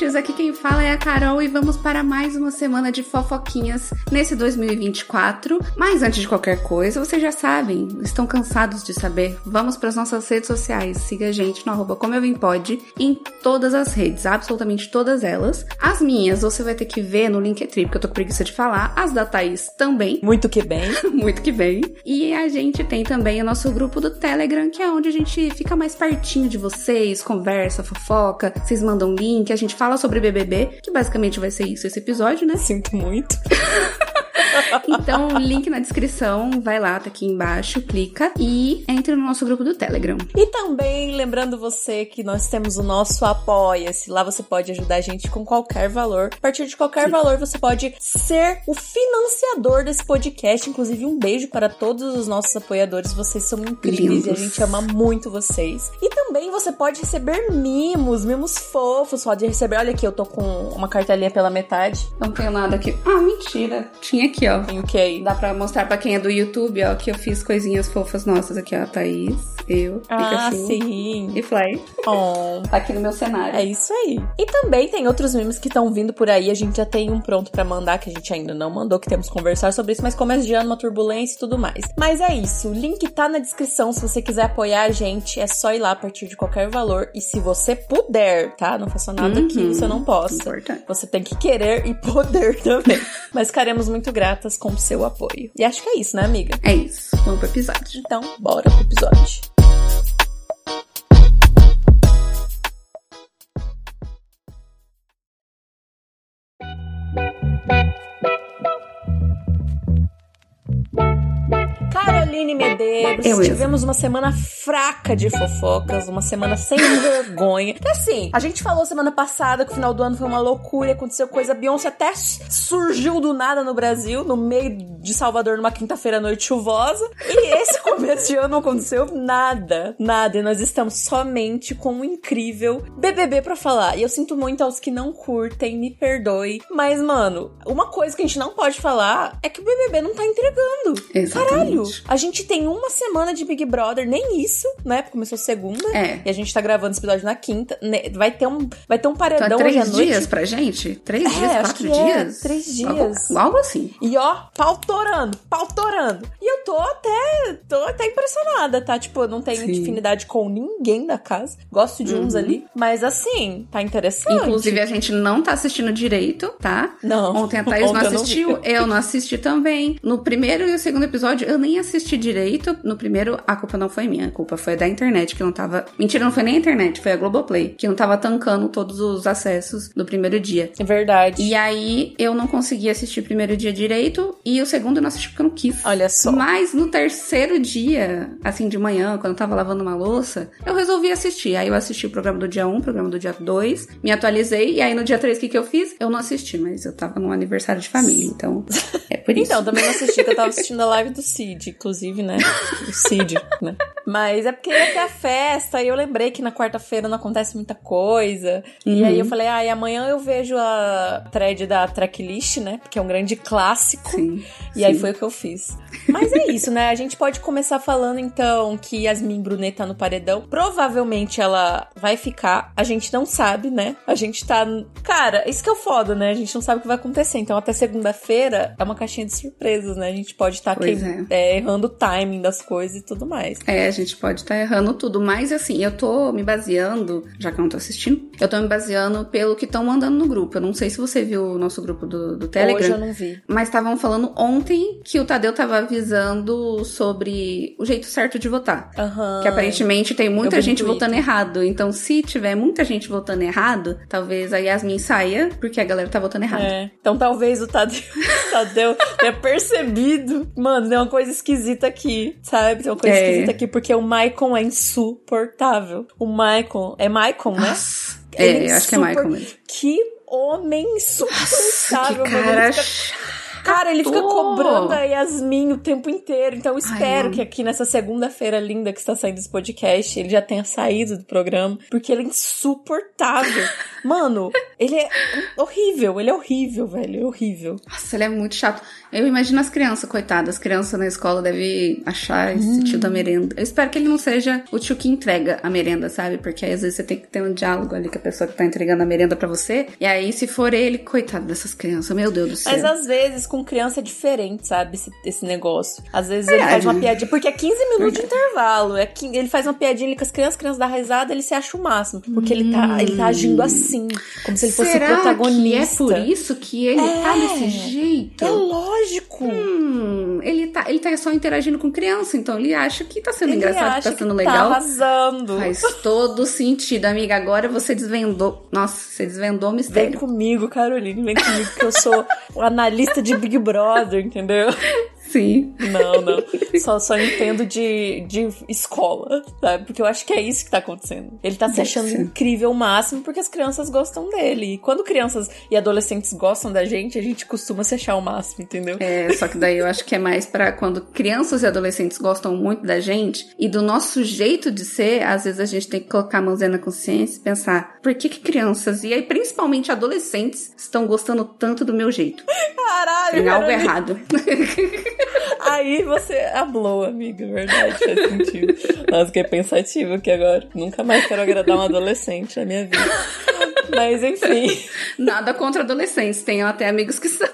ouvintes! Aqui quem fala é a Carol e vamos para mais uma semana de fofoquinhas nesse 2024. Mas antes de qualquer coisa, vocês já sabem, estão cansados de saber? Vamos para as nossas redes sociais. Siga a gente no arroba como eu vim pode em todas as redes, absolutamente todas elas. As minhas você vai ter que ver no Linktree, porque eu tô com preguiça de falar. As da Thaís também. Muito que bem. Muito que bem. E a gente tem também o nosso grupo do Telegram, que é onde a gente fica mais pertinho de vocês, conversa, fofoca, vocês mandam link, a gente fala sobre BBB, que basicamente vai ser isso esse episódio, né? Sinto muito. Então, link na descrição, vai lá, tá aqui embaixo, clica e entre no nosso grupo do Telegram. E também lembrando você que nós temos o nosso Apoia-se. Lá você pode ajudar a gente com qualquer valor. A partir de qualquer Sim. valor, você pode ser o financiador desse podcast. Inclusive, um beijo para todos os nossos apoiadores. Vocês são incríveis Lindos. e a gente ama muito vocês. E também você pode receber mimos, mimos fofos. Pode receber. Olha aqui, eu tô com uma cartelinha pela metade. Não tenho nada aqui. Ah, mentira. Tinha aqui, ó. Tem o que Dá pra mostrar pra quem é do YouTube, ó, que eu fiz coisinhas fofas nossas aqui, ó. Thaís, eu, ah, Pikachu sim. e Fly. Oh. Tá aqui no meu cenário. É isso aí. E também tem outros memes que estão vindo por aí. A gente já tem um pronto para mandar, que a gente ainda não mandou, que temos que conversar sobre isso, mas começa de ano, uma turbulência e tudo mais. Mas é isso. O link tá na descrição. Se você quiser apoiar a gente, é só ir lá a partir de qualquer valor. E se você puder, tá? Não faça nada uhum. que você não possa. Importante. Você tem que querer e poder também. mas ficaremos muito gratas com o seu apoio. E acho que é isso, né, amiga? É isso. Vamos pro episódio. Então, bora pro episódio. Caroline Medeiros. Eu Tivemos uma semana fraca de fofocas, uma semana sem vergonha. Que assim, a gente falou semana passada que o final do ano foi uma loucura, aconteceu coisa. Beyoncé até surgiu do nada no Brasil, no meio de Salvador, numa quinta-feira à noite chuvosa. E esse começo de ano não aconteceu nada, nada. E nós estamos somente com um incrível BBB pra falar. E eu sinto muito aos que não curtem, me perdoe. Mas, mano, uma coisa que a gente não pode falar é que o BBB não tá entregando. Exatamente. Caralho! A gente tem uma semana de Big Brother, nem isso, né? Começou segunda. É. E a gente tá gravando esse episódio na quinta. Vai ter um, vai ter um paredão então, é três hoje à dias pra gente? Três é, dias, quatro é, dias? É, três dias. Algo, algo, assim. E ó, pautorando, pautorando. E eu tô até, tô até impressionada, tá? Tipo, eu não tenho Sim. com ninguém da casa. Gosto de uns uhum. ali. Mas assim, tá interessante. Inclusive, a gente não tá assistindo direito, tá? Não. Ontem a Thaís Ontem não assistiu, eu não, eu não assisti também. No primeiro e o segundo episódio, eu nem assisti direito. No primeiro, a culpa não foi minha, a culpa foi da internet, que não tava. Mentira, não foi nem a internet, foi a Globoplay, que não tava tancando todos os acessos do primeiro dia. É verdade. E aí eu não consegui assistir o primeiro dia direito e o segundo eu não assisti porque eu não quis. Olha só. Mas no terceiro dia, assim, de manhã, quando eu tava lavando uma louça, eu resolvi assistir. Aí eu assisti o programa do dia 1, o programa do dia 2, me atualizei, e aí no dia 3 o que, que eu fiz? Eu não assisti, mas eu tava num aniversário de família, então é por isso. então, também não assisti, porque eu tava assistindo a live do Cid, inclusive, né? O Cid, né? Mas é porque ia ter a festa e eu lembrei que na quarta-feira não acontece muita coisa. Uhum. E aí eu falei, ah, e amanhã eu vejo a thread da tracklist, né? Porque é um grande clássico. Sim, e sim. aí foi o que eu fiz. Mas é isso, né? A gente pode começar falando então que Yasmin Brunet tá no paredão. Provavelmente ela vai ficar. A gente não sabe, né? A gente tá. Cara, isso que é o foda, né? A gente não sabe o que vai acontecer. Então até segunda-feira é uma caixinha de surpresas, né? A gente pode estar tá é. é, errando o timing das coisas e tudo mais. É, a gente pode estar tá errando tudo. Mas assim, eu tô me baseando, já que eu não tô assistindo, eu tô me baseando pelo que estão mandando no grupo. Eu não sei se você viu o nosso grupo do, do Telegram. Hoje eu não vi. Mas estavam falando ontem que o Tadeu tava avisando sobre o jeito certo de votar. Uhum. Que aparentemente tem muita gente votando errado. Então, se tiver muita gente votando errado, talvez a Yasmin saia, porque a galera tá votando errado. É. Então talvez o Tadeu, Tadeu tenha percebido. Mano, tem uma coisa esquisita aqui, sabe? Tem uma coisa é. esquisita aqui, porque o Maicon é insuportável. O Maicon. É Maicon, né? É, é acho que é Maicon mesmo. Que homem insuportável, Nossa, que cara... Cara, ele fica cobrando a Yasmin o tempo inteiro. Então eu espero Ai, que aqui nessa segunda-feira linda que está saindo esse podcast, ele já tenha saído do programa, porque ele é insuportável. Mano, ele é horrível, ele é horrível, velho, é horrível. Nossa, ele é muito chato. Eu imagino as crianças, coitadas, as crianças na escola devem achar esse hum. tio da merenda. Eu espero que ele não seja o tio que entrega a merenda, sabe? Porque aí, às vezes você tem que ter um diálogo ali com a pessoa que tá entregando a merenda para você. E aí, se for ele, coitado dessas crianças, meu Deus do céu. Mas às vezes com criança é diferente, sabe? Esse, esse negócio. Às vezes é, ele faz uma piadinha, porque é 15 minutos de intervalo. É que ele faz uma piadinha ali com as crianças, as crianças dão risada, ele se acha o máximo. Porque hum. ele, tá, ele tá agindo assim, como se ele fosse Será protagonista. Que é por isso que ele é, tá desse jeito? É lógico. Hum, ele tá, ele tá só interagindo com criança, então ele acha que tá sendo ele engraçado, que tá sendo que tá legal. Tá arrasando. Faz todo sentido, amiga. Agora você desvendou. Nossa, você desvendou o mistério. Vem comigo, Caroline, vem comigo, que eu sou o analista de Big Brother, entendeu? Sim. Não, não. Só, só entendo de, de escola, sabe? Porque eu acho que é isso que tá acontecendo. Ele tá se achando incrível o máximo porque as crianças gostam dele. E quando crianças e adolescentes gostam da gente, a gente costuma se achar o máximo, entendeu? É, só que daí eu acho que é mais para quando crianças e adolescentes gostam muito da gente e do nosso jeito de ser, às vezes a gente tem que colocar a mãozinha na consciência e pensar, por que que crianças e aí principalmente adolescentes estão gostando tanto do meu jeito? Caralho! Tem algo errado. Aí você hablou, amiga, verdade, faz sentido. Nossa, fiquei pensativo aqui agora. Nunca mais quero agradar um adolescente na minha vida. Mas enfim. Nada contra adolescentes, tenho até amigos que são.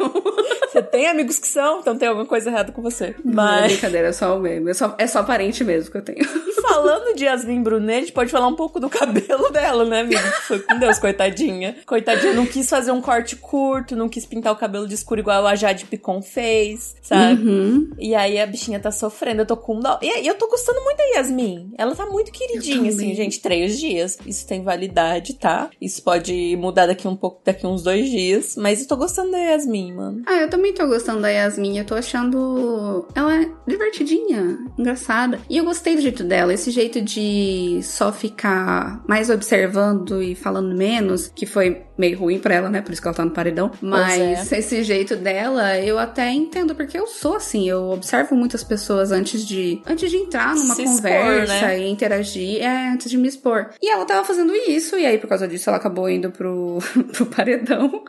Você tem amigos que são, então tem alguma coisa errada com você. Mas. Não, é brincadeira, é só o meme. É só, é só parente mesmo que eu tenho. E falando de Yasmin Brunet, a gente pode falar um pouco do cabelo dela, né, amiga? Foi com Deus, coitadinha. Coitadinha, não quis fazer um corte curto, não quis pintar o cabelo de escuro igual a Jade Picon fez, sabe? Uhum. E aí a bichinha tá sofrendo, eu tô com dó. E eu tô gostando muito da Yasmin. Ela tá muito queridinha, assim, gente. Três dias. Isso tem validade, tá? Isso pode mudar daqui um pouco, daqui uns dois dias. Mas eu tô gostando da Yasmin, mano. Ah, eu também tô gostando da Yasmin. Eu tô achando ela divertidinha, engraçada. E eu gostei do jeito dela. Esse jeito de só ficar mais observando e falando menos, que foi meio ruim pra ela, né? Por isso que ela tá no paredão. Mas é. esse jeito dela, eu até entendo, porque eu sou assim. Eu observo muitas pessoas antes de antes de entrar numa Se conversa expor, né? e interagir, é, antes de me expor. E ela tava fazendo isso, e aí por causa disso ela acabou indo pro, pro paredão.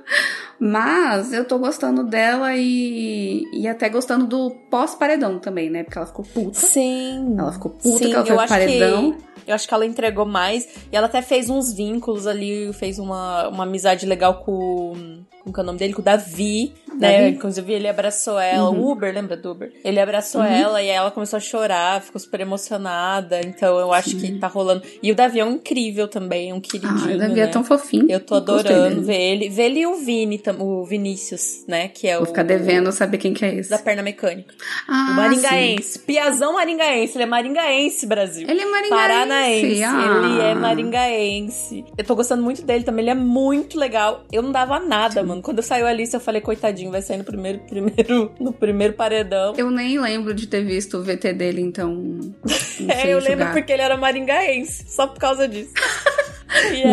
Mas eu tô gostando dela e, e até gostando do pós-paredão também, né? Porque ela ficou puta. Sim. Ela ficou puta Sim, que ela foi pro paredão. Que... Eu acho que ela entregou mais. E ela até fez uns vínculos ali, fez uma, uma amizade legal com como que é o nome dele? Com o Davi, né? Davi? Inclusive ele abraçou ela, uhum. o Uber, lembra do Uber? Ele abraçou uhum. ela e ela começou a chorar, ficou super emocionada. Então eu acho Sim. que tá rolando. E o Davi é um incrível também, um queridinho. Ah, o Davi é né? é tão fofinho. Eu tô adorando ver ele. Ver ele e o Vini, o Vinícius, né? Que é Vou o. Vou ficar devendo saber quem que é esse. Da perna mecânica. Ah, o maringaense. Sim. Piazão maringaense. Ele é maringaense, Brasil. Ele é maringaense. Paranaense. Ah. Ele é maringaense. Eu tô gostando muito dele também. Ele é muito legal. Eu não dava nada, Sim. mano. Quando saiu a lista, eu falei, coitadinho, vai sair no primeiro, primeiro, no primeiro paredão. Eu nem lembro de ter visto o VT dele, então. é, eu lembro porque ele era maringaense, só por causa disso.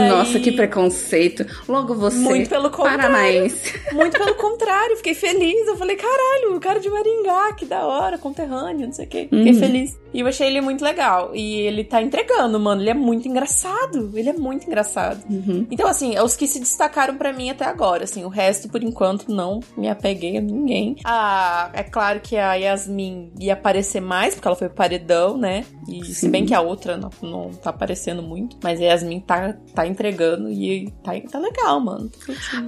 Nossa, que preconceito. Logo você, muito pelo paranaense. Muito pelo contrário, fiquei feliz. Eu falei, caralho, o cara de Maringá, que da hora, conterrâneo, não sei o quê. Fiquei uhum. feliz. E eu achei ele muito legal. E ele tá entregando, mano. Ele é muito engraçado. Ele é muito engraçado. Uhum. Então, assim, é os que se destacaram para mim até agora. Assim, o resto, por enquanto, não me apeguei a ninguém. Ah, é claro que a Yasmin ia aparecer mais, porque ela foi paredão, né? E Sim. se bem que a outra não, não tá aparecendo muito. Mas a Yasmin tá, tá entregando e tá, tá legal, mano.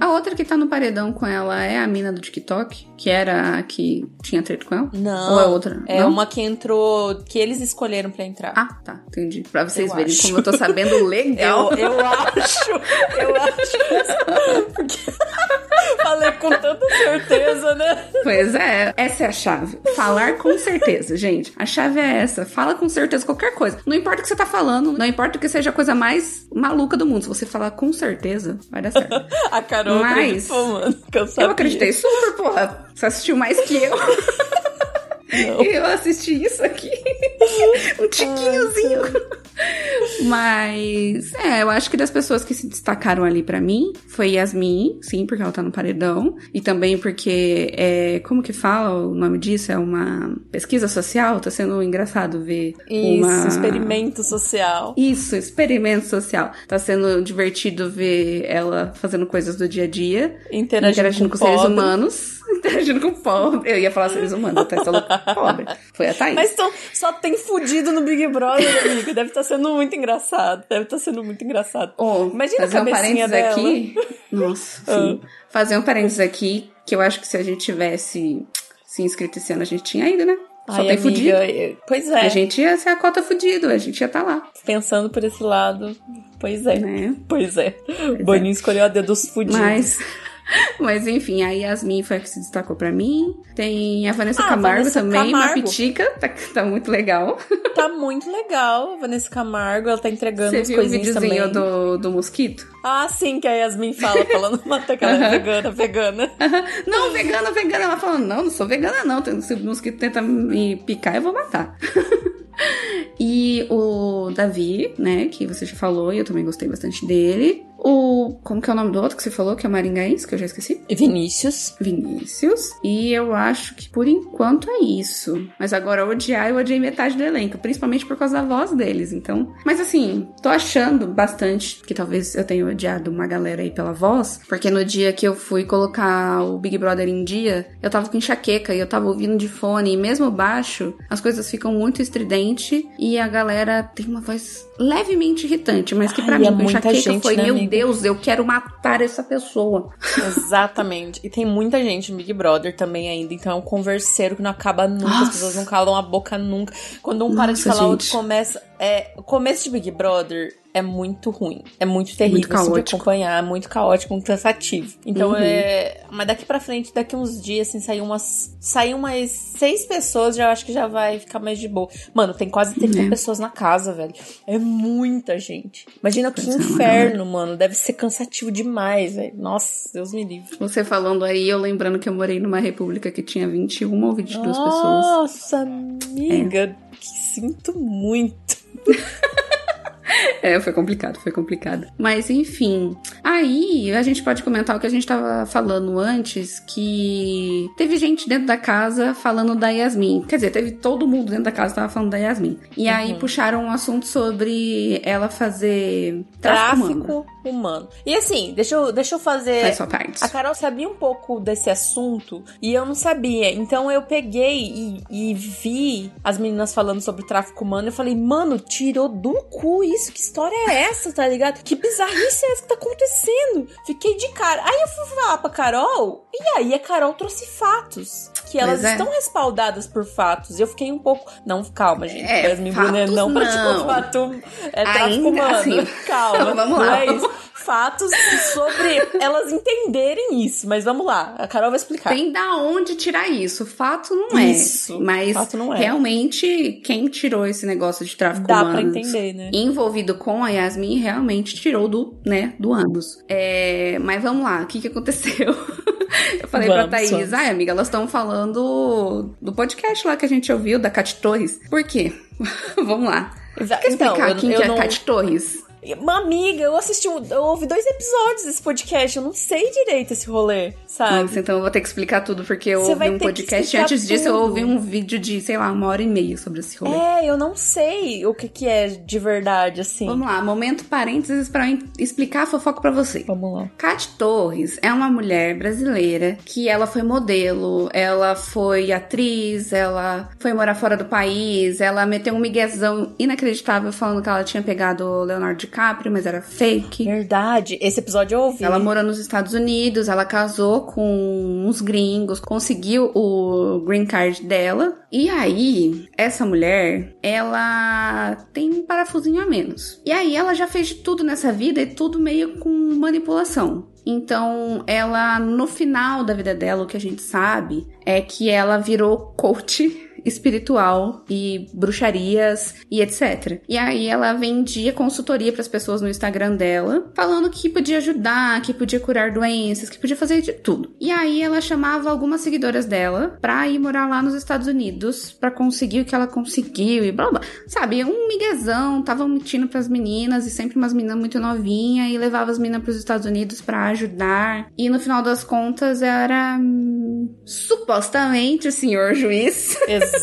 A outra que tá no paredão com ela é a mina do TikTok, que era a que tinha treta com ela? Não. Ou é outra? É não? uma que entrou. Que que eles escolheram para entrar. Ah, tá, entendi. Pra vocês eu verem acho. como eu tô sabendo legal. eu, eu acho, eu acho. Porque... Falei com tanta certeza, né? Pois é, essa é a chave. Falar com certeza, gente. A chave é essa. Fala com certeza qualquer coisa. Não importa o que você tá falando, não importa que seja a coisa mais maluca do mundo. Se você falar com certeza, vai dar certo. a Carol Mas, acreditou, mano. Eu, eu acreditei super, porra. Você assistiu mais que eu. Não. Eu assisti isso aqui. um tiquinhozinho. Mas, é, eu acho que das pessoas que se destacaram ali para mim foi Yasmin, sim, porque ela tá no paredão. E também porque, é, como que fala o nome disso? É uma pesquisa social? Tá sendo engraçado ver. Isso, uma... experimento social. Isso, experimento social. Tá sendo divertido ver ela fazendo coisas do dia a dia. Interagindo, interagindo com, com seres humanos interagindo com pobre. Eu ia falar seres humanos, até sou pobre. Foi a Thaís. Mas então, só tem fudido no Big Brother, amiga. Deve estar tá sendo muito engraçado. Deve estar tá sendo muito engraçado. Oh, Imagina a cabecinha um dela. aqui. Nossa, sim. Ah. Fazer um parênteses aqui, que eu acho que se a gente tivesse se inscrito esse ano, a gente tinha ido, né? Só Ai, tem fudido. Pois é. A gente ia ser a cota fudido, a gente ia estar tá lá. Pensando por esse lado, pois é. Né? Pois é. Pois Boninho é. escolheu a dedo dos fudidos. Mas Mas enfim, a Yasmin foi a que se destacou pra mim. Tem a Vanessa ah, Camargo Vanessa também, Camargo. uma pitica, tá, tá, muito legal. Tá muito legal, a Vanessa Camargo, ela tá entregando Você as viu coisinhas o videozinho do, do mosquito? Ah, sim, que a Yasmin fala, falando uma aquela -huh. vegana, vegana. Não, vegana, vegana. Ela falando, não, não sou vegana não, se o mosquito tenta me picar, eu vou matar. e o Davi, né, que você já falou, e eu também gostei bastante dele. O. Como que é o nome do outro que você falou? Que é o Maringaense, que eu já esqueci? Vinícius. Vinícius. E eu acho que por enquanto é isso. Mas agora odiar, eu odiei metade do elenco, principalmente por causa da voz deles. Então. Mas assim, tô achando bastante que talvez eu tenha odiado uma galera aí pela voz. Porque no dia que eu fui colocar o Big Brother em dia, eu tava com enxaqueca e eu tava ouvindo de fone. E mesmo baixo, as coisas ficam muito estridente e a galera tem uma voz levemente irritante, mas que para Ai, mim é com enxaqueca gente, foi, né, meu amiga? Deus, eu quero matar essa pessoa. Exatamente. E tem muita gente no Big Brother também ainda, então é um converseiro que não acaba nunca, Nossa. as pessoas não calam a boca nunca. Quando um Nossa, para de falar, o outro começa. É, o começo de Big Brother é muito ruim. É muito terrível muito assim, de acompanhar, é muito caótico, muito cansativo. Então uhum. é. Mas daqui pra frente, daqui uns dias, assim, sair umas. Sair umas seis pessoas, já acho que já vai ficar mais de boa. Mano, tem quase 30 é. pessoas na casa, velho. É muita gente. Imagina que pois inferno, é, mano. Deve ser cansativo demais, velho. Nossa, Deus me livre. Você falando aí, eu lembrando que eu morei numa república que tinha 21 ou 22 Nossa, pessoas. Nossa, amiga. É. Sinto muito. É, foi complicado, foi complicado. Mas enfim, aí a gente pode comentar o que a gente tava falando antes, que teve gente dentro da casa falando da Yasmin. Quer dizer, teve todo mundo dentro da casa que tava falando da Yasmin. E uhum. aí puxaram um assunto sobre ela fazer tráfico, tráfico humano. humano. E assim, deixa eu, deixa eu fazer. Faz sua parte. A Carol sabia um pouco desse assunto e eu não sabia. Então eu peguei e, e vi as meninas falando sobre tráfico humano. Eu falei, mano, tirou do cu isso que história é essa, tá ligado? Que bizarrice é essa que tá acontecendo? Fiquei de cara. Aí eu fui falar pra Carol, e aí a Carol trouxe fatos. Que elas é. estão respaldadas por fatos. E eu fiquei um pouco. Não, calma, gente. É, Yasmin Brunet não, não praticou fato. É tráfico humano. Assim. Calma. Vamos lá. Mas, fatos sobre elas entenderem isso. Mas vamos lá, a Carol vai explicar. Tem da onde tirar isso. Fato não é. Isso. Mas fato não é. realmente, quem tirou esse negócio de tráfico Dá humano pra entender, né? envolvido com a Yasmin realmente tirou do, né, do ambos. É, mas vamos lá, o que que aconteceu? Eu falei vamos, pra Thaís, ai amiga, elas estão falando do podcast lá que a gente ouviu, da Cat Torres. Por quê? vamos lá. Exa Quer explicar então, eu, quem eu que é não... Cat Torres? Uma amiga, eu assisti, eu ouvi dois episódios desse podcast, eu não sei direito esse rolê, sabe? Nossa, então eu vou ter que explicar tudo, porque eu Você ouvi um podcast antes tudo. disso, eu ouvi um vídeo de, sei lá, uma hora e meia sobre esse rolê. É, eu não sei o que, que é de verdade, assim. Vamos lá, momento parênteses para explicar a fofoca para você. Vamos lá. Kat Torres é uma mulher brasileira que ela foi modelo, ela foi atriz, ela foi morar fora do país, ela meteu um miguezão inacreditável falando que ela tinha pegado o Leonardo DiCaprio DiCaprio, mas era fake. Verdade. Esse episódio eu ouvi. Ela morou nos Estados Unidos, ela casou com uns gringos, conseguiu o green card dela. E aí, essa mulher, ela tem um parafusinho a menos. E aí, ela já fez de tudo nessa vida e tudo meio com manipulação. Então, ela, no final da vida dela, o que a gente sabe é que ela virou coach espiritual e bruxarias e etc. E aí ela vendia consultoria para as pessoas no Instagram dela, falando que podia ajudar, que podia curar doenças, que podia fazer de tudo. E aí ela chamava algumas seguidoras dela pra ir morar lá nos Estados Unidos para conseguir o que ela conseguiu e blá blá. Sabe, um miguezão, tava mentindo pras meninas e sempre umas meninas muito novinhas e levava as meninas pros Estados Unidos para ajudar. E no final das contas era hum, supostamente o senhor juiz. Exato.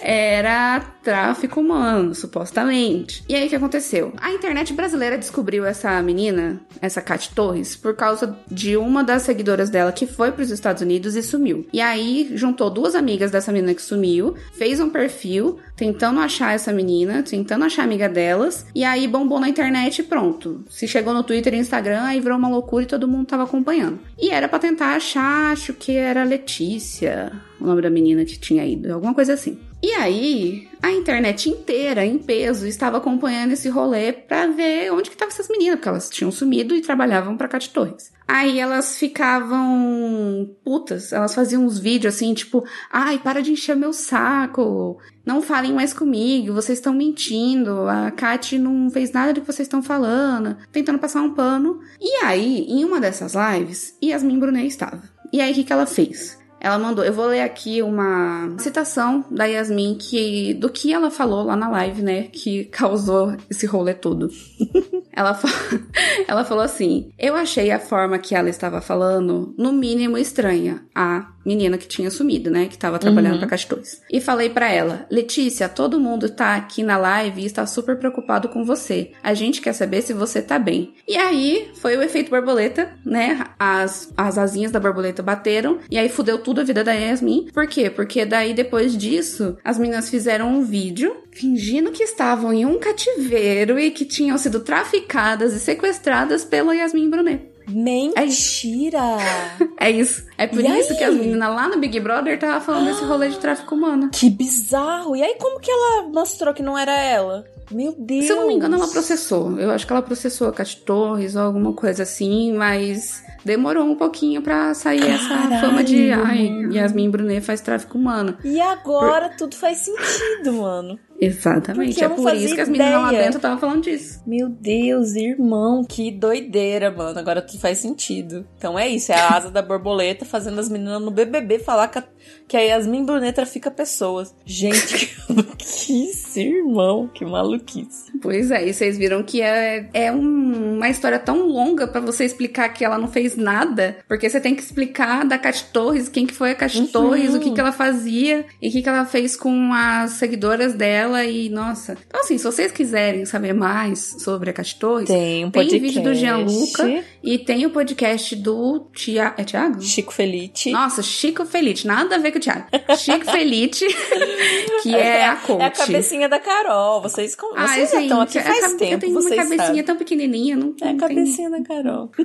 Era tráfico humano, supostamente. E aí o que aconteceu? A internet brasileira descobriu essa menina, essa Kat Torres, por causa de uma das seguidoras dela que foi para os Estados Unidos e sumiu. E aí juntou duas amigas dessa menina que sumiu, fez um perfil tentando achar essa menina, tentando achar a amiga delas, e aí bombou na internet e pronto. Se chegou no Twitter e Instagram, aí virou uma loucura e todo mundo tava acompanhando. E era para tentar achar, acho que era Letícia, o nome da menina que tinha ido, alguma coisa assim. E aí, a internet inteira, em peso, estava acompanhando esse rolê para ver onde que estavam essas meninas, porque elas tinham sumido e trabalhavam para Cate Torres. Aí elas ficavam putas, elas faziam uns vídeos assim, tipo, ai, para de encher meu saco, não falem mais comigo, vocês estão mentindo, a Kat não fez nada do que vocês estão falando, tentando passar um pano. E aí, em uma dessas lives, Yasmin Brunet estava. E aí, o que, que ela fez? Ela mandou, eu vou ler aqui uma citação da Yasmin que do que ela falou lá na live, né, que causou esse rolê todo. ela, ela falou assim: "Eu achei a forma que ela estava falando no mínimo estranha. A menina que tinha sumido, né? Que tava trabalhando uhum. pra Castorres. E falei para ela: Letícia, todo mundo tá aqui na live e está super preocupado com você. A gente quer saber se você tá bem. E aí foi o efeito borboleta, né? As, as asinhas da borboleta bateram e aí fudeu tudo a vida da Yasmin. Por quê? Porque daí depois disso, as meninas fizeram um vídeo fingindo que estavam em um cativeiro e que tinham sido traficadas e sequestradas pela Yasmin Brunet. Mentira! É isso. É por e isso aí? que as meninas lá no Big Brother tava falando desse rolê de tráfico humano. Que bizarro! E aí, como que ela mostrou que não era ela? Meu Deus! Se eu não me engano, ela processou. Eu acho que ela processou a Cat Torres ou alguma coisa assim, mas demorou um pouquinho pra sair Caralho. essa fama de ai, Yasmin Brunet faz tráfico humano. E agora por... tudo faz sentido, mano. Exatamente. É por isso que as meninas lá dentro estavam falando disso. Meu Deus, irmão, que doideira, mano. Agora tudo faz sentido. Então é isso, é a asa da borboleta fazendo as meninas no BBB falar que a, que a Yasmin Brunet trafica pessoas. Gente, que maluquice, irmão. Que maluquice. Pois é, e vocês viram que é, é um, uma história tão longa para você explicar que ela não fez nada, porque você tem que explicar da Cat Torres, quem que foi a Cat uhum. Torres, o que que ela fazia e o que que ela fez com as seguidoras dela dela e, nossa. Então, assim, se vocês quiserem saber mais sobre a Cate Torres, tem, um tem vídeo do Gianluca e tem o podcast do Tia... é Thiago? Chico Felite. Nossa, Chico Felite, nada a ver com o Thiago. Chico Felite, que é, é, a coach. É a cabecinha da Carol. Vocês, vocês Ai, já estão aqui faz tempo, tem uma cabecinha sabem. tão pequenininha. Não, é a cabecinha tem... da Carol.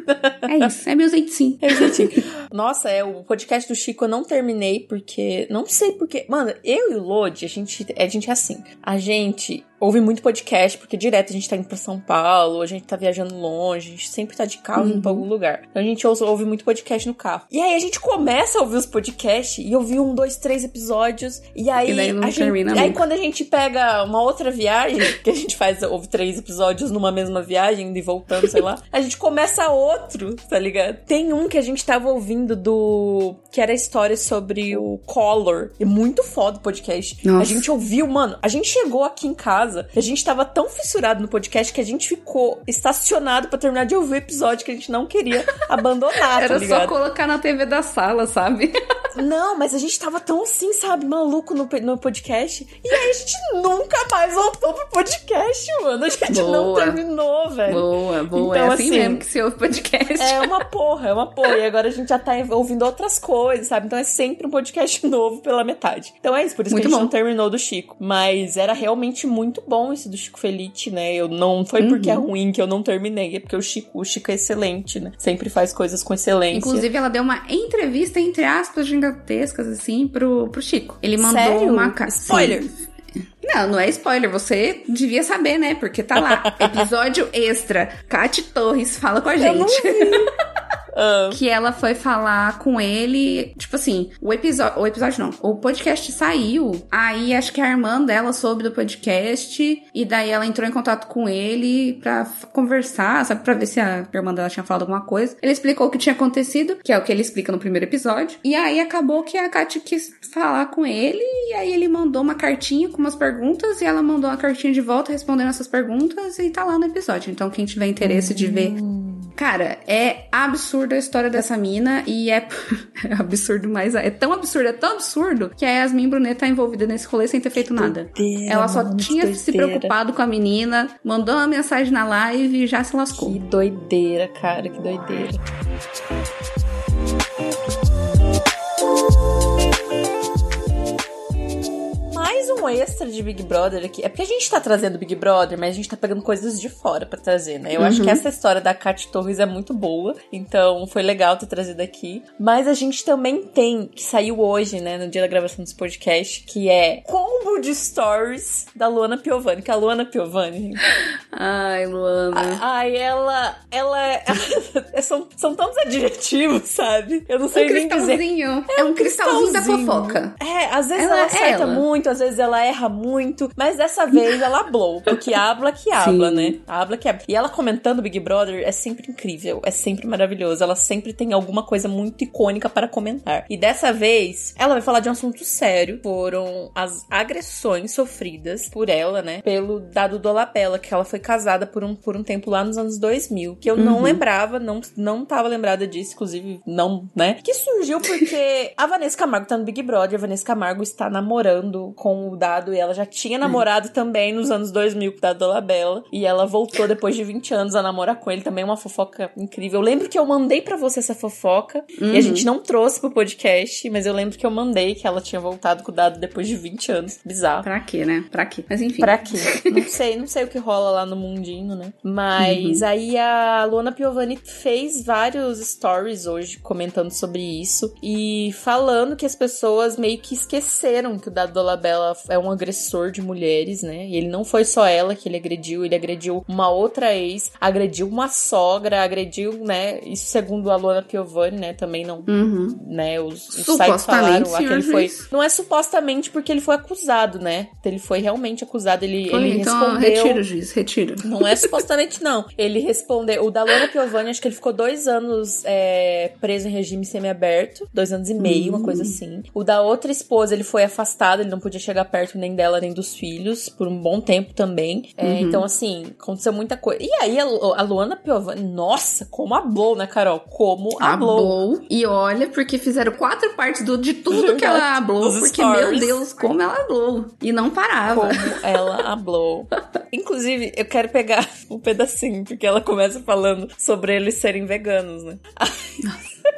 É isso, é meu jeitinho. É jeitinho. Nossa, é o podcast do Chico eu não terminei porque... Não sei porque... Mano, eu e o Lodi, a gente, a gente é assim a gente ouve muito podcast, porque direto a gente tá indo pra São Paulo, a gente tá viajando longe, a gente sempre tá de carro uhum. indo pra algum lugar. Então a gente ouve, ouve, muito podcast no carro. E aí a gente começa a ouvir os podcasts e ouvir um, dois, três episódios. E aí, e a gente, aí quando a gente pega uma outra viagem, que a gente faz, ouve três episódios numa mesma viagem, indo e voltando, sei lá, a gente começa outro, tá ligado? Tem um que a gente tava ouvindo do. que era a história sobre o Collor. É muito foda o podcast. Nossa. A gente ouviu, mano, a gente chegou aqui em casa casa. A gente tava tão fissurado no podcast que a gente ficou estacionado para terminar de ouvir o episódio que a gente não queria abandonar, Era tá só colocar na TV da sala, sabe? Não, mas a gente tava tão assim, sabe, maluco no, no podcast. E aí a gente nunca mais voltou pro podcast, mano. A gente boa. não terminou, velho. Boa, boa. Então, é assim, assim mesmo que você ouve podcast. É uma porra, é uma porra. E agora a gente já tá ouvindo outras coisas, sabe? Então é sempre um podcast novo pela metade. Então é isso, por isso muito que a gente bom. não terminou do Chico. Mas era realmente muito bom esse do Chico Felite, né? Eu não foi uhum. porque é ruim que eu não terminei, é porque o Chico, o Chico é excelente, né? Sempre faz coisas com excelência. Inclusive, ela deu uma entrevista, entre aspas, gigantescas, assim, pro, pro Chico. Ele mandou Sério? uma Spoiler! Não, não é spoiler, você devia saber, né? Porque tá lá. Episódio extra. Cate Torres fala com a gente. Eu não vi. Uh. Que ela foi falar com ele, tipo assim, o episódio, o episódio não, o podcast saiu, aí acho que a irmã dela soube do podcast, e daí ela entrou em contato com ele pra conversar, sabe, pra ver se a irmã dela tinha falado alguma coisa. Ele explicou o que tinha acontecido, que é o que ele explica no primeiro episódio, e aí acabou que a Katy quis falar com ele, e aí ele mandou uma cartinha com umas perguntas, e ela mandou uma cartinha de volta respondendo essas perguntas, e tá lá no episódio. Então quem tiver interesse de ver Cara, é absurda a história dessa mina e é, é absurdo, mas é tão absurdo, é tão absurdo que a Yasmin Brunet tá envolvida nesse rolê sem ter feito nada. Doideira, Ela só tinha doideira. se preocupado com a menina, mandou uma mensagem na live e já se lascou. Que doideira, cara, que doideira. Um extra de Big Brother aqui. É porque a gente tá trazendo Big Brother, mas a gente tá pegando coisas de fora para trazer, né? Eu uhum. acho que uhum. essa história da Kat Torres é muito boa, então foi legal ter trazido aqui. Mas a gente também tem, que saiu hoje, né, no dia da gravação desse podcast, que é combo de stories da Luana Piovani, que é a Luana Piovani, Ai, Luana. Ai, ela. Ela é. são, são tantos adjetivos, sabe? Eu não sei um nem dizer. É, é um cristalzinho, cristalzinho da fofoca. É, às vezes ela, ela acerta ela. muito, às vezes ela erra muito, mas dessa vez ela hablou, porque habla que habla, Sim. né? Habla que habla. E ela comentando Big Brother é sempre incrível, é sempre maravilhoso. Ela sempre tem alguma coisa muito icônica para comentar. E dessa vez, ela vai falar de um assunto sério. Foram as agressões sofridas por ela, né? Pelo Dado Dolabella, que ela foi casada por um, por um tempo lá nos anos 2000, que eu uhum. não lembrava, não, não tava lembrada disso, inclusive, não, né? Que surgiu porque a Vanessa Camargo tá no Big Brother, a Vanessa Camargo está namorando com o E ela já tinha namorado também nos anos 2000 com o Dado Dolabella e ela voltou depois de 20 anos a namorar com ele, também uma fofoca incrível. Eu lembro que eu mandei para você essa fofoca uhum. e a uhum. gente não trouxe pro podcast, mas eu lembro que eu mandei que ela tinha voltado com o Dado depois de 20 anos. Bizarro. Pra quê, né? Pra quê? Mas enfim. Pra quê? não sei, não sei o que rola lá no mundinho, né? Mas uhum. aí a Luana Piovani fez vários stories hoje comentando sobre isso e falando que as pessoas meio que esqueceram que o Dado Dolabella é um agressor de mulheres, né? E ele não foi só ela que ele agrediu, ele agrediu uma outra ex, agrediu uma sogra, agrediu, né? Isso segundo a Luana Piovani, né? Também não, uhum. né? Os, os sites falaram que ele foi. Não é supostamente porque ele foi acusado, né? Ele foi realmente acusado, ele, foi, ele então, respondeu. Retira, juiz, retira. Não é supostamente, não. Ele respondeu. O da Luana Piovani, acho que ele ficou dois anos é, preso em regime semiaberto, dois anos e meio, uhum. uma coisa assim. O da outra esposa, ele foi afastado, ele não podia chegar perto nem dela nem dos filhos por um bom tempo também. É, uhum. Então, assim, aconteceu muita coisa. E aí, a, Luana Piovani, nossa, como hablou, né, Carol? Como hablou. E olha, porque fizeram quatro partes do, de tudo que ela hablou, porque, stories. meu Deus, como ela hablou. E não parava. Como ela hablou. Inclusive, eu quero pegar um pedacinho, porque ela começa falando sobre eles serem veganos, né?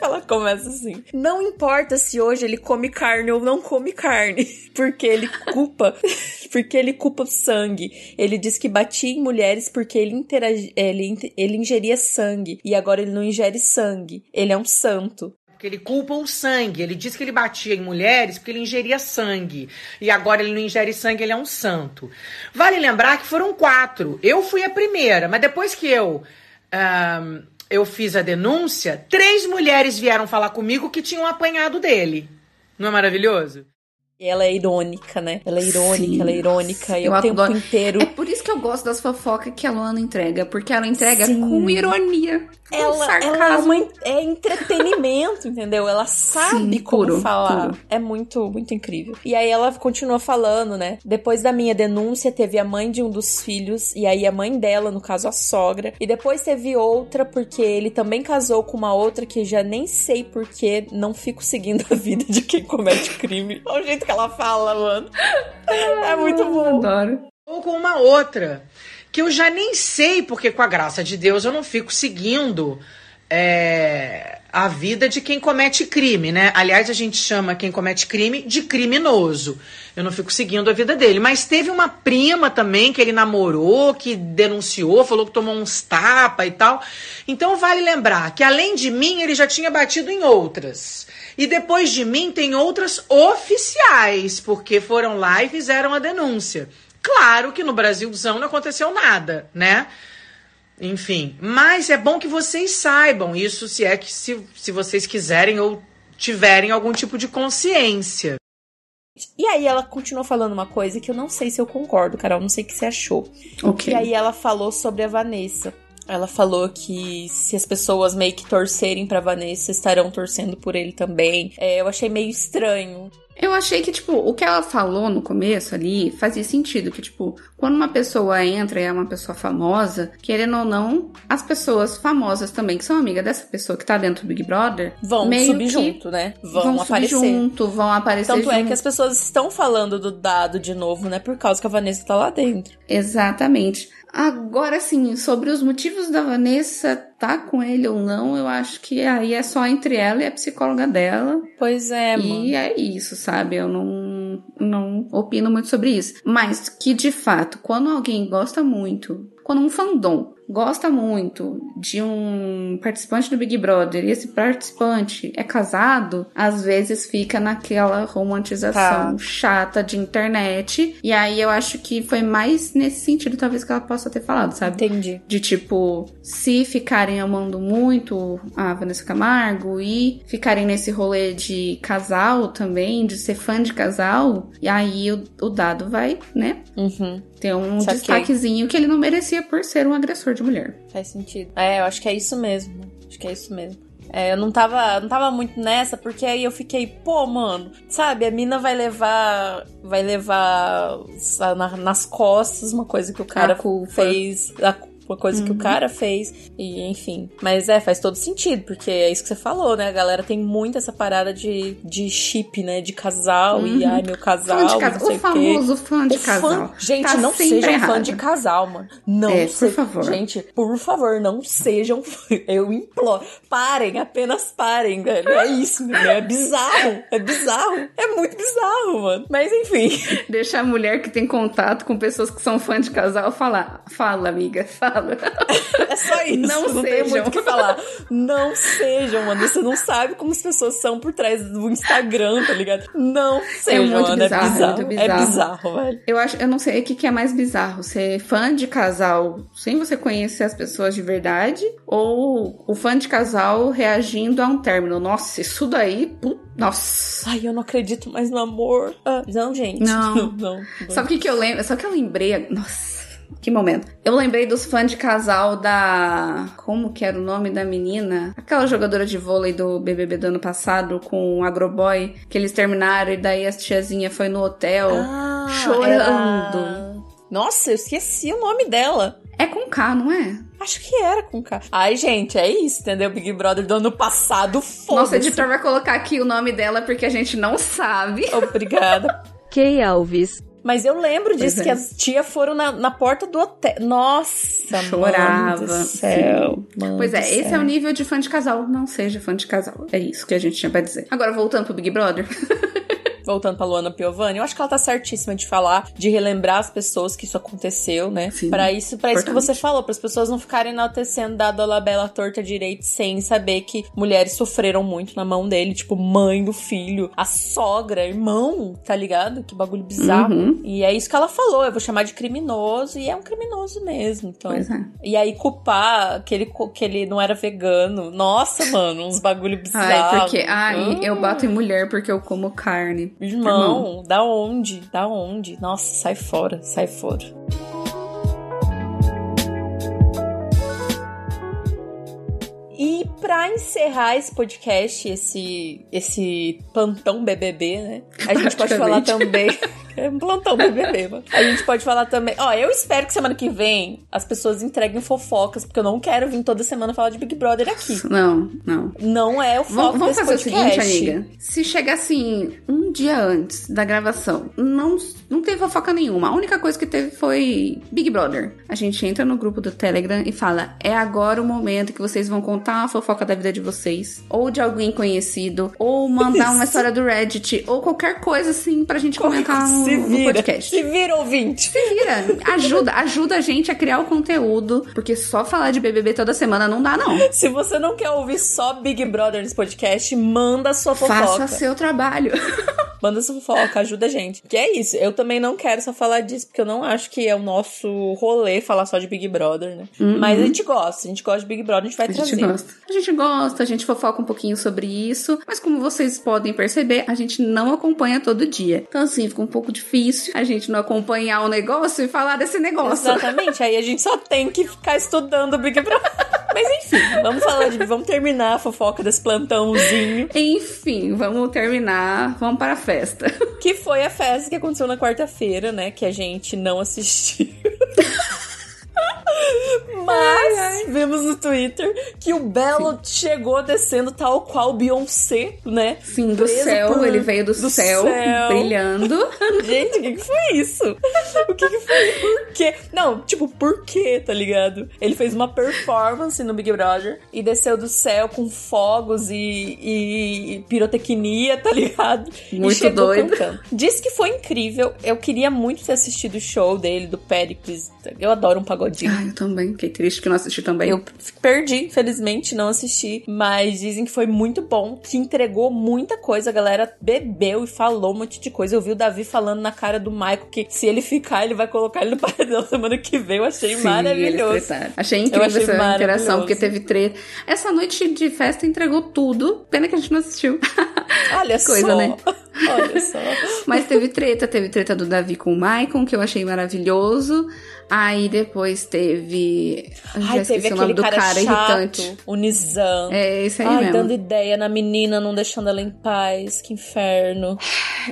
Ela começa assim: Não importa se hoje ele come carne ou não come carne, porque ele culpa, porque ele culpa o sangue. Ele diz que batia em mulheres porque ele, ele, ele ingeria sangue e agora ele não ingere sangue. Ele é um santo porque ele culpa o sangue. Ele diz que ele batia em mulheres porque ele ingeria sangue. E agora ele não ingere sangue, ele é um santo. Vale lembrar que foram quatro. Eu fui a primeira, mas depois que eu. Eu fiz a denúncia, três mulheres vieram falar comigo que tinham apanhado dele. Não é maravilhoso? Ela é irônica, né? Ela é irônica, Sim. ela é irônica. E eu o tempo adoro. inteiro. É por isso que eu gosto das fofocas que a Luana entrega. Porque ela entrega Sim. com ironia. Ela, com sarcasmo. ela é, uma, é entretenimento, entendeu? Ela sabe Sim, como puro, falar. Puro. É muito, muito incrível. E aí ela continua falando, né? Depois da minha denúncia, teve a mãe de um dos filhos. E aí a mãe dela, no caso a sogra. E depois teve outra, porque ele também casou com uma outra que já nem sei porque não fico seguindo a vida de quem comete crime. Olha o jeito que ela fala, mano. É muito bom. Adoro. Ou com uma outra, que eu já nem sei, porque com a graça de Deus eu não fico seguindo é, a vida de quem comete crime, né? Aliás, a gente chama quem comete crime de criminoso. Eu não fico seguindo a vida dele. Mas teve uma prima também que ele namorou, que denunciou, falou que tomou uns tapa e tal. Então vale lembrar que além de mim, ele já tinha batido em outras. E depois de mim tem outras oficiais, porque foram lá e fizeram a denúncia. Claro que no Brasilzão não aconteceu nada, né? Enfim, mas é bom que vocês saibam isso se é que se, se vocês quiserem ou tiverem algum tipo de consciência. E aí ela continuou falando uma coisa que eu não sei se eu concordo, Carol, não sei o que você achou. Ok. E aí ela falou sobre a Vanessa. Ela falou que se as pessoas meio que torcerem pra Vanessa, estarão torcendo por ele também. É, eu achei meio estranho. Eu achei que, tipo, o que ela falou no começo ali fazia sentido. Que, tipo, quando uma pessoa entra e é uma pessoa famosa, querendo ou não, as pessoas famosas também, que são amigas dessa pessoa que tá dentro do Big Brother, vão subir junto, né? Vão, vão aparecer. subir junto, vão aparecer Tanto é junto. que as pessoas estão falando do dado de novo, né? Por causa que a Vanessa tá lá dentro. Exatamente. Agora sim, sobre os motivos da Vanessa tá com ele ou não, eu acho que aí é só entre ela e a psicóloga dela. Pois é, mano. E é isso, sabe? Eu não, não opino muito sobre isso. Mas que de fato, quando alguém gosta muito, quando um fandom gosta muito de um participante do Big Brother e esse participante é casado, às vezes fica naquela romantização Tá. chata de internet. E aí eu acho que foi mais nesse sentido, talvez, que ela possa ter falado, sabe? Entendi. De tipo, se ficarem amando muito a Vanessa Camargo e ficarem nesse rolê de casal também, de ser fã de casal, e aí o, o dado vai, né, Uhum. Ter um Saquei. destaquezinho que ele não merecia por ser um agressor de mulher. Faz sentido. É, eu acho que é isso mesmo. Acho que é isso mesmo. É, eu não tava, não tava muito nessa, porque aí eu fiquei, pô, mano, sabe, a mina vai levar. Vai levar na- nas costas uma coisa que o cara A fez. a- uma coisa que o cara fez, e enfim. Mas é, faz todo sentido, porque é isso que você falou, né? A galera tem muito essa parada de, de chip, né? De casal, e ai, meu casal, Fã de não casal. sei O o quê. famoso fã de O casal. fã- Gente, Tá não sejam fã errado. de casal, mano. Não É, por se- favor. Gente, por favor, não sejam. Eu imploro. Parem, apenas parem, velho. É isso, meu. É bizarro. É bizarro. É muito bizarro, mano. Mas enfim. Deixa a mulher que tem contato com pessoas que são fã de casal falar. Fala, amiga, fala. É só isso. Não Não, tem sejam. muito o que falar. Não sejam, mano. Você não sabe como as pessoas são por trás do Instagram, tá ligado? Não sejam, muito mano. bizarro, é é bizarro. É bizarro. bizarro, velho. Eu acho, eu não sei o que, que é mais bizarro, ser fã de casal sem você conhecer as pessoas de verdade, ou o fã de casal reagindo a um término. Nossa, isso daí, pu- nossa. Ai, eu não acredito mais no amor. Ah, não, gente. Não. não. não. Sabe o que, que eu lembro? Só que eu lembrei. Nossa, que momento. Eu lembrei dos fãs de casal da. Como que era o nome da menina? Aquela jogadora de vôlei do BBB do ano passado com o Agroboy, que eles terminaram e daí a tiazinha foi no hotel Ah, chorando. era- Nossa, eu esqueci o nome dela. É com K, não é? Acho que era com K. Ai, gente, é isso, entendeu? Big Brother do ano passado, Nosso foda-se. editor vai colocar aqui o nome dela porque a gente não sabe. Obrigada. Kay Alves. Mas eu lembro disso, Pois é. que as tias foram na, na porta do hotel. Nossa, Chorava, mano do céu. mano Pois é, esse céu. é o nível de fã de casal. Não seja fã de casal. É isso que a gente tinha pra dizer. Agora, voltando pro Big Brother. Voltando pra Luana Piovani, eu acho que ela tá certíssima de falar, de relembrar as pessoas que isso aconteceu, né? Pra isso, para isso que você falou, para as pessoas não ficarem enaltecendo da Dolabella torta direito sem saber que mulheres sofreram muito na mão dele, tipo mãe do filho, a sogra, irmão, tá ligado? Que bagulho bizarro. Uhum. E é isso que ela falou, eu vou chamar de criminoso e é um criminoso mesmo, então. Pois é. E aí culpar que ele, que ele não era vegano. Nossa, mano, uns bagulho bizarro. Ai, porque. Ai, Ah. eu bato em mulher porque eu como carne. Irmão, da onde? Da onde? Nossa, sai fora, sai fora. E pra encerrar esse podcast, esse, esse plantão BBB, né? A gente pode falar também. É um plantão BBB, mano. A gente pode falar também. Ó, eu espero que semana que vem as pessoas entreguem fofocas, porque eu não quero vir toda semana falar de Big Brother aqui. Não, não. Não é o foco Vamos, fazer o podcast. seguinte, amiga. Se chegar assim, um dia antes da gravação, não, não teve fofoca nenhuma. A única coisa que teve foi Big Brother. A gente entra no grupo do Telegram e fala: é agora o momento que vocês vão contar uma fofoca da vida de vocês, ou de alguém conhecido, ou mandar uma Isso. história do Reddit, ou qualquer coisa assim pra gente comentar no se vira, no podcast. Se vira, ouvinte. Se vira. Ajuda, ajuda a gente a criar o conteúdo, porque só falar de BBB toda semana não dá, não. Se você não quer ouvir só Big Brother nesse podcast, manda sua fofoca. Faça seu trabalho. Manda sua fofoca, ajuda a gente. Que é isso. Eu também não quero só falar disso, porque eu não acho que é o nosso rolê falar só de Big Brother, né? Uhum. Mas a gente gosta. A gente gosta de Big Brother, a gente vai a trazer. A gente gosta. A gente gosta, a gente fofoca um pouquinho sobre isso. Mas como vocês podem perceber, a gente não acompanha todo dia. Então, assim, fica um pouco difícil a gente não acompanhar o negócio e falar desse negócio. Exatamente. Aí a gente só tem que ficar estudando o Big Brother. Mas enfim, vamos falar de. Vamos terminar a fofoca desse plantãozinho. Enfim, vamos terminar. Vamos para a festa. Que foi a festa que aconteceu na quarta-feira, né? Que a gente não assistiu. Mas ai, ai. vemos no Twitter que o Belo Sim. chegou descendo tal qual Beyoncé, né? Sim, do céu. Por... Ele veio do, do céu, céu, brilhando. Gente, o que, que, foi isso? O que, que foi? Por quê? Não, tipo, por quê, tá ligado? Ele fez uma performance no Big Brother e desceu do céu com fogos e, e pirotecnia, tá ligado? Muito doido. Cantando. Disse que foi incrível. Eu queria muito ter assistido o show dele, do Pericles. Eu adoro um pagodinho. Eu também. Fiquei triste que não assisti também. Eu perdi, infelizmente, não assisti. Mas dizem que foi muito bom, que entregou muita coisa. A galera bebeu e falou um monte de coisa. Eu vi o Davi falando na cara do Michael que se ele ficar, ele vai colocar ele no paredão semana que vem. Eu achei Sim, maravilhoso. Achei incrível achei essa interação, porque teve treta. Essa noite de festa entregou tudo. Pena que a gente não assistiu. Olha coisa, só. né? Olha só. Mas teve treta, teve treta do Davi com o Michael, que eu achei maravilhoso. Aí depois teve. Ai, teve do cara, cara chato, irritante. O Nizam. É, esse aí Ai, mesmo. dando ideia na menina, não deixando ela em paz. Que inferno.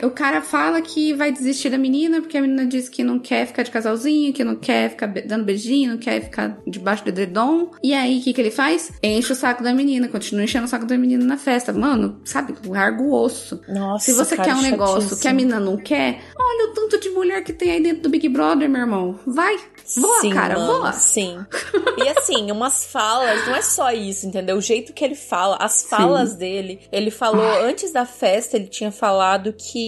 O cara fala que vai desistir da menina, porque a menina diz que não quer ficar de casalzinho, que não quer ficar dando beijinho, não quer ficar debaixo do edredom. E aí, o que, que ele faz? Enche o saco da menina, continua enchendo o saco da menina na festa. Mano, sabe, larga o osso. Nossa, Se você quer um negócio que a menina não quer, olha o tanto de mulher que tem aí dentro do Big Brother, meu irmão. Vai, Voa, sim, cara, mano, voa. Sim. E assim, umas falas, não é só isso, entendeu? O jeito que ele fala, as falas sim. dele. Ele falou, Ai. antes da festa, ele tinha falado que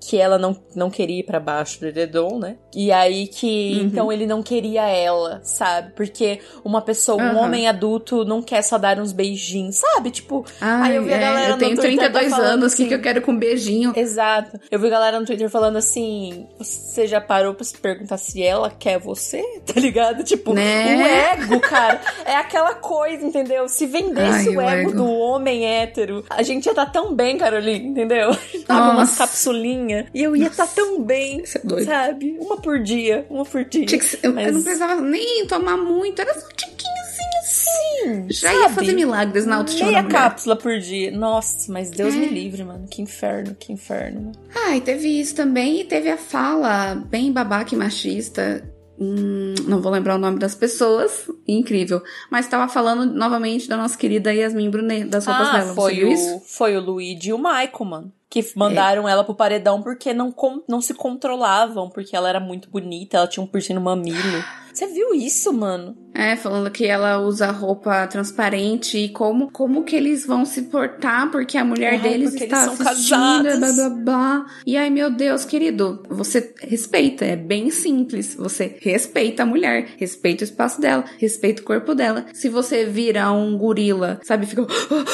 que ela não, não queria ir pra baixo do edredom, né? E aí que, uhum. então ele não queria ela, sabe? Porque uma pessoa, um uhum. homem adulto, não quer só dar uns beijinhos, sabe? Tipo, Ai, aí eu vi a galera é, eu tenho no Twitter 32 tá anos, o assim, que, que eu quero com beijinho? Exato. Eu vi a galera no Twitter falando assim, você já parou pra se perguntar se ela quer você? tá ligado? Tipo, né? o ego, cara, é aquela coisa, entendeu? Se vendesse Ai, o, ego, ego, do homem hétero, a gente ia estar tá tão bem, Caroline, entendeu? Tava umas capsulinhas e eu ia estar tá tão bem, é sabe? Uma por dia, uma por dia. Ser, eu, Mas... eu, não precisava nem tomar muito, era só um tiquinho assim, assim. Já sabe? ia fazer milagres na autoestima Meia cápsula por dia. Nossa, mas Deus é. me livre, mano. Que inferno, que inferno. Ah, e teve isso também. E teve a fala bem babaca e machista Hum, não vou lembrar o nome das pessoas, incrível. Mas estava falando novamente da nossa querida Yasmin Brunet, das roupas ah, dela. Foi o, isso? Foi o Luigi e o Michael, mano. Que mandaram é. ela pro paredão porque não, não se controlavam, porque ela era muito bonita, ela tinha um piercing no mamilo. Você viu isso, mano? É, falando que ela usa roupa transparente e como, como que eles vão se portar, porque a mulher é, deles está eles são casados. Blá, blá, blá. E ai, meu Deus, querido, você respeita, é bem simples. Você respeita a mulher, respeita o espaço dela, respeita o corpo dela. Se você vira um gorila, sabe, fica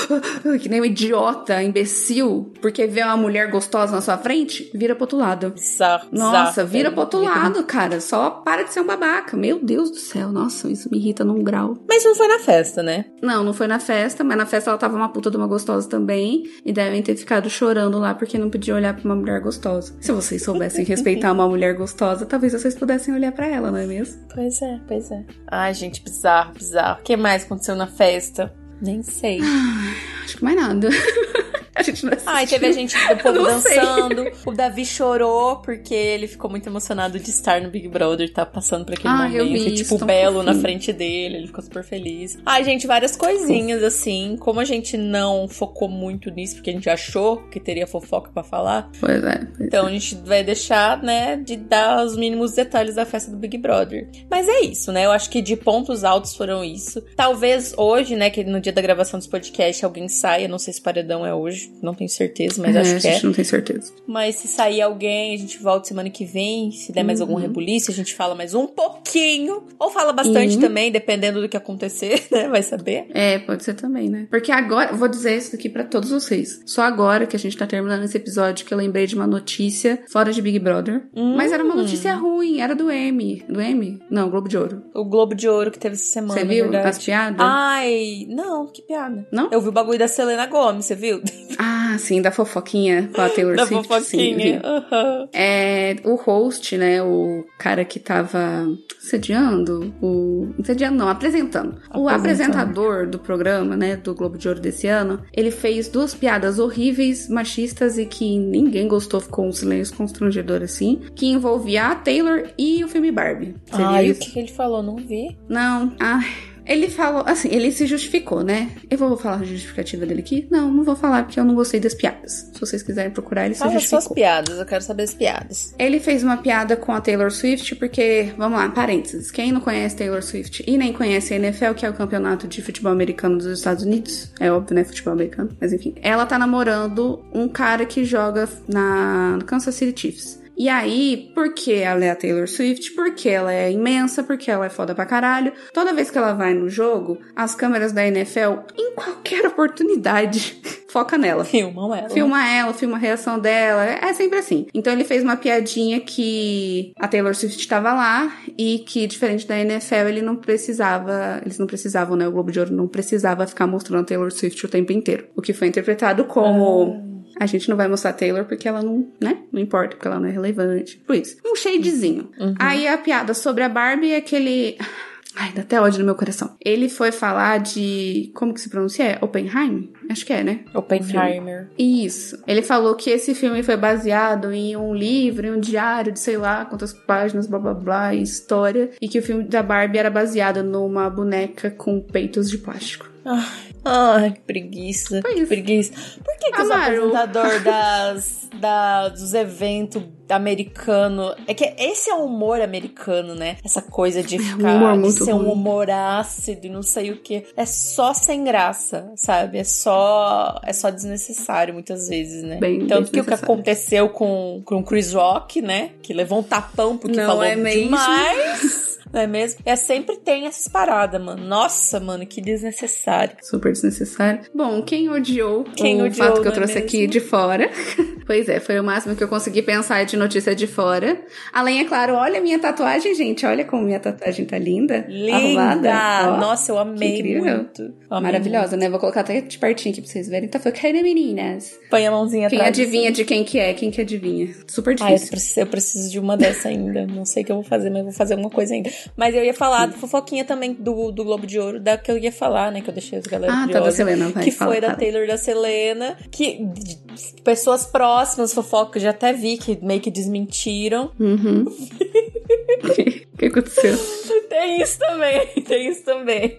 que nem um idiota, imbecil, porque vê uma mulher gostosa na sua frente, vira pro outro lado. Bizarro, Nossa, bizarro. vira pro outro lado, cara. Só para de ser um babaca. Meu Deus do céu, nossa, isso me irrita num grau. Mas não foi na festa, né? Não, não foi na festa, mas na festa ela tava uma puta de uma gostosa também. E devem ter ficado chorando lá porque não podia olhar pra uma mulher gostosa. Se vocês soubessem respeitar uma mulher gostosa, talvez vocês pudessem olhar para ela, não é mesmo? Pois é, pois é. Ai, gente, bizarro, bizarro. O que mais aconteceu na festa? Nem sei. Ah, acho que mais nada. A gente não assistiu. Ai, teve a gente do povo dançando. Sei. O Davi chorou porque ele ficou muito emocionado de estar no Big Brother, tá passando por aquele ah, momento. Eu vi e, tipo, o Belo na frente dele, ele ficou super feliz. Ai, gente, várias coisinhas assim. Como a gente não focou muito nisso, porque a gente achou que teria fofoca para falar. Pois é. Pois então é. a gente vai deixar, né, de dar os mínimos detalhes da festa do Big Brother. Mas é isso, né? Eu acho que de pontos altos foram isso. Talvez hoje, né, que no dia da gravação desse podcast alguém saia, não sei se paredão é hoje, não tenho certeza, mas é, acho que é. A gente não tem certeza. Mas se sair alguém, a gente volta semana que vem. Se der mais uhum. algum rebuliço, a gente fala mais um pouquinho. Ou fala bastante uhum. também, dependendo do que acontecer, né? Vai saber. É, pode ser também, né? Porque agora, vou dizer isso aqui para todos vocês. Só agora que a gente tá terminando esse episódio que eu lembrei de uma notícia fora de Big Brother. Hum. Mas era uma notícia ruim, era do M. Do M? Não, Globo de Ouro. O Globo de Ouro que teve essa semana. Você viu as piadas? Ai, não, que piada. Não? Eu vi o bagulho da Selena Gomes, você viu? Ah, sim, da fofoquinha com a Taylor da Swift. Da fofoquinha. Sim, uhum. É, o host, né, o cara que tava sediando, o... Sediando não, apresentando. O apresentador do programa, né, do Globo de Ouro desse ano, ele fez duas piadas horríveis, machistas e que ninguém gostou, ficou um silêncio constrangedor assim, que envolvia a Taylor e o filme Barbie. Você Ai, o que ele falou? Não vi. Não. Ai... Ele falou, assim, ele se justificou, né? Eu vou falar a justificativa dele aqui? Não, não vou falar porque eu não gostei das piadas. Se vocês quiserem procurar, ele Fala se justificou. suas piadas, eu quero saber as piadas. Ele fez uma piada com a Taylor Swift porque, vamos lá, parênteses. Quem não conhece Taylor Swift e nem conhece a NFL, que é o campeonato de futebol americano dos Estados Unidos, é óbvio, né? Futebol americano, mas enfim. Ela tá namorando um cara que joga na Kansas City Chiefs. E aí, porque ela é a Taylor Swift, porque ela é imensa, porque ela é foda pra caralho, toda vez que ela vai no jogo, as câmeras da NFL, em qualquer oportunidade, foca nela. Filmam ela. Filma ela, filma a reação dela. É sempre assim. Então ele fez uma piadinha que a Taylor Swift estava lá e que, diferente da NFL, ele não precisava. Eles não precisavam, né? O Globo de Ouro não precisava ficar mostrando a Taylor Swift o tempo inteiro. O que foi interpretado como. Ah a gente não vai mostrar a Taylor porque ela não, né? Não importa, porque ela não é relevante. Por isso. Um shadezinho. Uhum. Aí a piada sobre a Barbie é aquele. Ai, dá até ódio no meu coração. Ele foi falar de. Como que se pronuncia? É Oppenheim? Acho que é, né? Oppenheimer. Isso. Ele falou que esse filme foi baseado em um livro, em um diário de sei lá quantas páginas, blá blá blá, história. E que o filme da Barbie era baseado numa boneca com peitos de plástico. Ai, ai que preguiça. Que preguiça. Por que, que os apresentadores das, da, dos eventos americano. É que esse é o humor americano, né? Essa coisa de ficar. Um de ser um humor ácido e não sei o que. É só sem graça, sabe? É só. É só desnecessário muitas vezes, né? Bem Tanto que o que aconteceu com, com o Chris Rock, né? Que levou um tapão porque não falou é mesmo. demais. Não é mesmo? É sempre tem essas paradas, mano. Nossa, mano, que desnecessário. Super desnecessário. Bom, quem odiou quem o odiou, fato que eu é trouxe mesmo? aqui de fora? pois é, foi o máximo que eu consegui pensar de notícia de fora. Além, é claro, olha a minha tatuagem, gente. Olha como minha tatuagem tá linda. Linda! Arrumada. Ó, Nossa, eu amei incrível. muito. Amei Maravilhosa, muito. né? Vou colocar até de pertinho aqui pra vocês verem. Tá focando, meninas. Põe a mãozinha Quem atrás. adivinha assim. de quem que é? Quem que adivinha? Super Ah, eu difícil. preciso, eu preciso de uma dessa ainda. Não sei o que eu vou fazer, mas vou fazer alguma coisa ainda. Mas eu ia falar da fofoquinha também do, do Globo de Ouro, da que eu ia falar, né? Que eu deixei as galera Ah, tá, da Selena, vai, Que fala, foi da fala. Taylor da Selena. Que pessoas próximas, fofoca, eu já até vi que meio que desmentiram. Uhum. O que aconteceu? Tem isso também, tem isso também.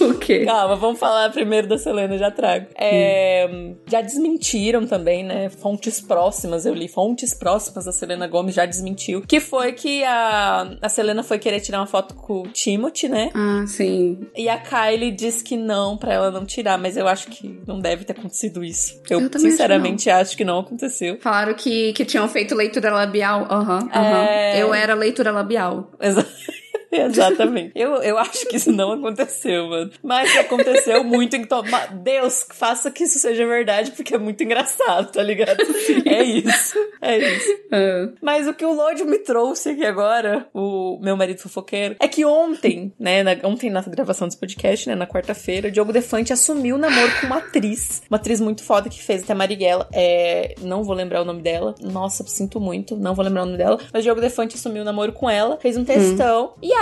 o quê? Calma, vamos falar primeiro da Selena, já trago. É, Já desmentiram também, né? Fontes próximas, eu li fontes próximas da Selena Gomes já desmentiu. Que foi que a, a Selena foi querer tirar uma foto com o Timothy, né? Ah, sim. E a Kylie disse que não, pra ela não tirar, mas eu acho que não deve ter acontecido isso. Eu, Eu também acho sinceramente acho que não aconteceu. Falaram que, que tinham feito leitura labial. Aham, aham. É. Eu era leitura labial. Exa- Exatamente. Eu, eu acho que isso não aconteceu, mano. Mas aconteceu muito em toma. Deus, faça que isso seja verdade, porque é muito engraçado, tá ligado? É isso. É isso. Ah, Mas o que o Lorde me trouxe aqui agora, o meu marido fofoqueiro, é que ontem, né, na- ontem na gravação desse podcast, né, na quarta-feira, o Diogo Defante assumiu o namoro com uma atriz. Uma atriz muito foda que fez até Marighella. É, não vou lembrar o nome dela. Nossa, sinto muito, não vou lembrar o nome dela. Mas o Diogo Defante assumiu o namoro com ela, fez um textão. E aí,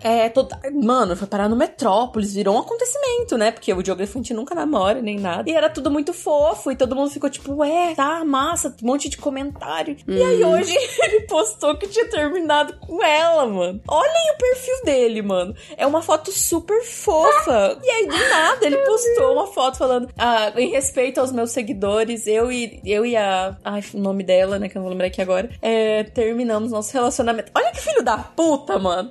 é, todo, mano, foi parar no Metrópolis, virou um acontecimento, né? Porque o Diogo Defante nunca namora, nem nada. E era tudo muito fofo, e todo mundo ficou tipo, ué, tá, massa, um monte de comentário. E aí hoje ele postou que tinha terminado com ela, mano. Olhem o perfil dele, mano. É uma foto super fofa. E aí, do nada, ele postou uma foto falando, ah, em respeito aos meus seguidores, eu e, eu e a. Ai, o nome dela, né? Que eu não vou lembrar aqui agora. É, terminamos nosso relacionamento. Olha que filho da puta, mano.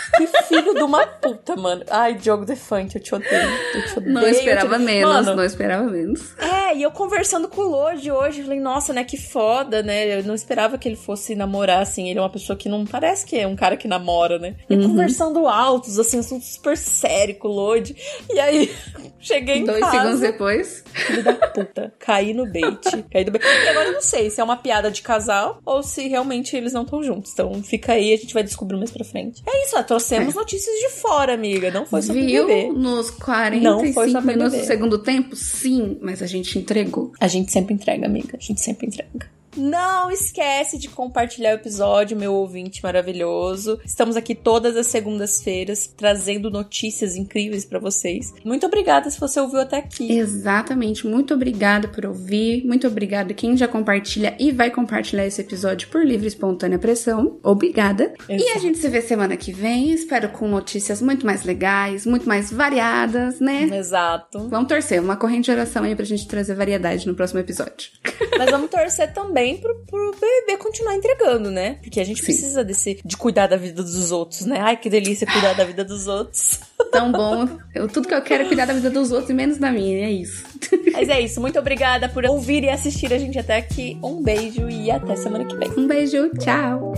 Que filho de uma puta, mano. Ai, Diogo Defante, eu te odeio. Eu te odeio. Não esperava te... menos, mano, não esperava menos. É, e eu conversando com o Lodi hoje, eu falei, nossa, né, que foda, né? Eu não esperava que ele fosse namorar, assim. Ele é uma pessoa que não parece que é um cara que namora, né? E uhum. conversando altos, assim, assunto super sério com o Lodi. E aí, cheguei em Dois casa. segundos depois. Filho da puta. Caí no bait. Caí no bait. E agora eu não sei se é uma piada de casal ou se realmente eles não estão juntos. Então fica aí, a gente vai descobrir mais pra frente. É isso, ó, trouxemos notícias de fora, amiga. Não foi sobre Viu nos 45 minutos do segundo tempo? Sim, mas a gente entregou. A gente sempre entrega, amiga. A gente sempre entrega. Não esquece de compartilhar o episódio, meu ouvinte maravilhoso. Estamos aqui todas as segundas-feiras trazendo notícias incríveis para vocês. Muito obrigada se você ouviu até aqui. Exatamente, muito obrigada por ouvir. Muito obrigada quem já compartilha e vai compartilhar esse episódio por livre e espontânea pressão. Obrigada. Exato. E a gente se vê semana que vem. Espero com notícias muito mais legais, muito mais variadas, né? Exato. Vamos torcer, uma corrente de oração aí pra gente trazer variedade no próximo episódio. Mas vamos torcer também também pro, pro BBB continuar entregando, né? Porque a gente Sim. precisa desse, de cuidar da vida dos outros, né? Ai, que delícia cuidar da vida dos outros. Tão bom. Eu, tudo que eu quero é cuidar da vida dos outros e menos da minha, é isso. Mas é isso. Muito obrigada por ouvir e assistir a gente até aqui. Um beijo e até semana que vem. Um beijo, tchau.